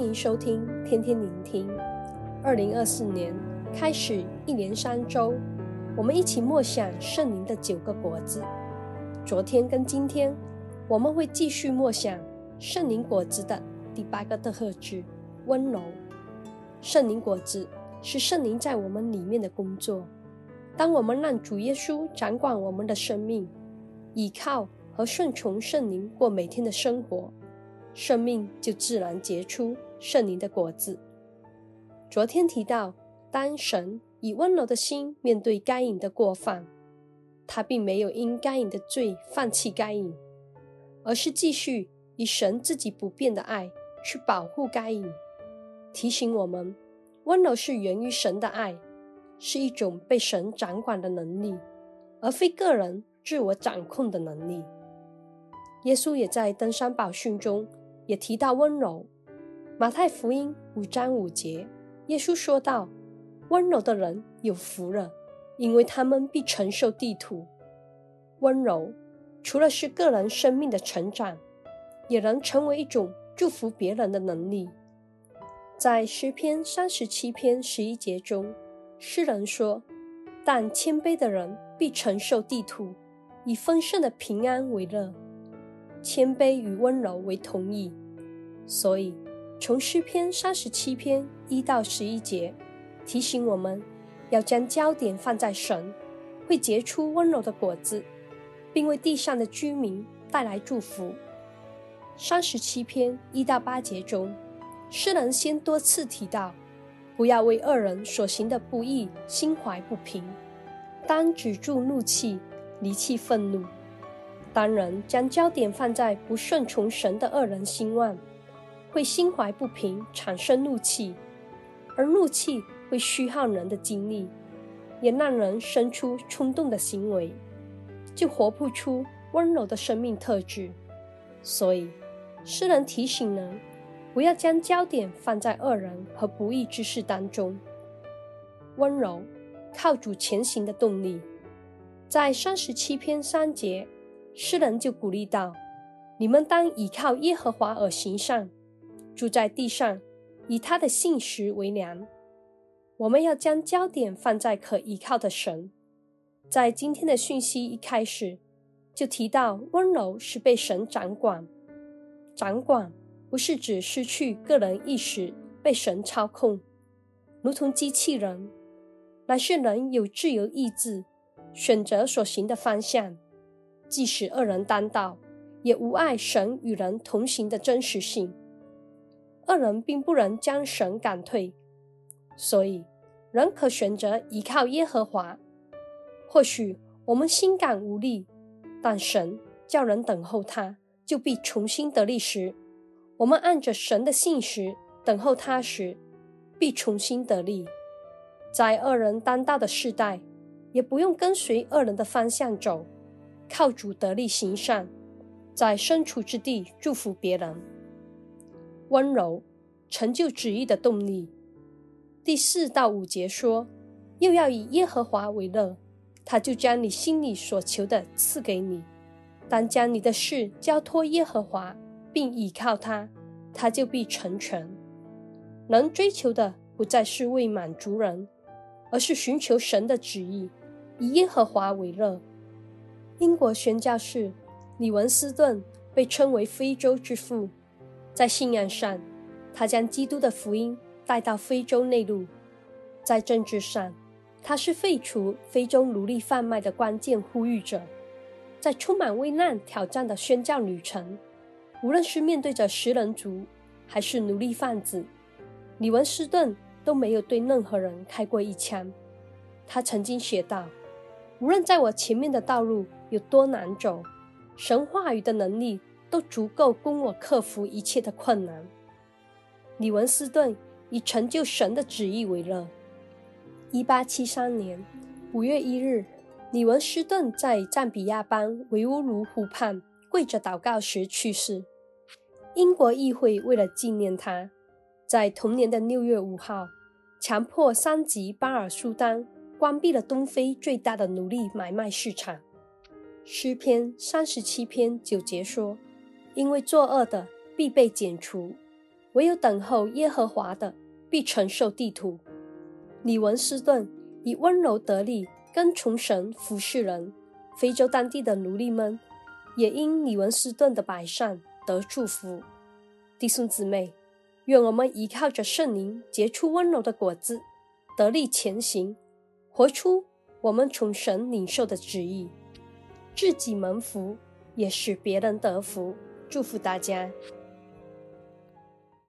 欢迎收听天天聆听。二零二四年开始一连三周，我们一起默想圣灵的九个果子。昨天跟今天，我们会继续默想圣灵果子的第八个特质——温柔。圣灵果子是圣灵在我们里面的工作。当我们让主耶稣掌管我们的生命，依靠和顺从圣灵过每天的生活，生命就自然结出圣灵的果子。昨天提到，当神以温柔的心面对该隐的过犯，他并没有因该隐的罪放弃该隐，而是继续以神自己不变的爱去保护该隐，提醒我们，温柔是源于神的爱，是一种被神掌管的能力，而非个人自我掌控的能力。耶稣也在登山宝训中也提到温柔。马太福音五章五节，耶稣说道：“温柔的人有福了，因为他们必承受地土。”温柔除了是个人生命的成长，也能成为一种祝福别人的能力。在诗篇三十七篇十一节中，诗人说：“但谦卑的人必承受地土，以丰盛的平安为乐。”谦卑与温柔为同义，所以从诗篇三十七篇一到十一节提醒我们，要将焦点放在神，会结出温柔的果子，并为地上的居民带来祝福。三十七篇一到八节中，诗人先多次提到，不要为恶人所行的不义心怀不平，当止住怒气，离弃愤怒。当人将焦点放在不顺从神的恶人兴旺，会心怀不平，产生怒气，而怒气会虚耗人的精力，也让人生出冲动的行为，就活不出温柔的生命特质。所以，诗人提醒人，不要将焦点放在恶人和不义之事当中。温柔，靠主前行的动力，在三十七篇三节。诗人就鼓励道：“你们当倚靠耶和华而行善，住在地上，以他的信实为粮。”我们要将焦点放在可依靠的神。在今天的讯息一开始就提到，温柔是被神掌管。掌管不是指失去个人意识，被神操控，如同机器人，乃是人有自由意志，选择所行的方向。即使恶人当道，也无碍神与人同行的真实性。恶人并不能将神赶退，所以人可选择依靠耶和华。或许我们心感无力，但神叫人等候他，就必重新得力时，我们按着神的信实等候他时，必重新得力。在恶人当道的世代，也不用跟随恶人的方向走。靠主得力行善，在身处之地祝福别人，温柔成就旨意的动力。第四到五节说，又要以耶和华为乐，他就将你心里所求的赐给你。当将你的事交托耶和华，并倚靠他，他就必成全。能追求的不再是为满足人，而是寻求神的旨意，以耶和华为乐。英国宣教士李文斯顿被称为非洲之父，在信仰上，他将基督的福音带到非洲内陆；在政治上，他是废除非洲奴隶贩卖的关键呼吁者。在充满危难挑战的宣教旅程，无论是面对着食人族还是奴隶贩子，李文斯顿都没有对任何人开过一枪。他曾经写道：“无论在我前面的道路。”有多难走，神话语的能力都足够供我克服一切的困难。李文斯顿以成就神的旨意为乐。一八七三年五月一日，李文斯顿在赞比亚邦维乌鲁湖畔跪着祷告时去世。英国议会为了纪念他，在同年的六月五号，强迫桑吉巴尔苏丹关闭了东非最大的奴隶买卖市场。诗篇三十七篇九节说：“因为作恶的必被剪除，唯有等候耶和华的，必承受地土。李文斯顿以温柔得力，跟从神服侍人。非洲当地的奴隶们也因李文斯顿的摆善得祝福。弟兄姊妹，愿我们依靠着圣灵结出温柔的果子，得力前行，活出我们从神领受的旨意，自己蒙福，也使别人得福。祝福大家。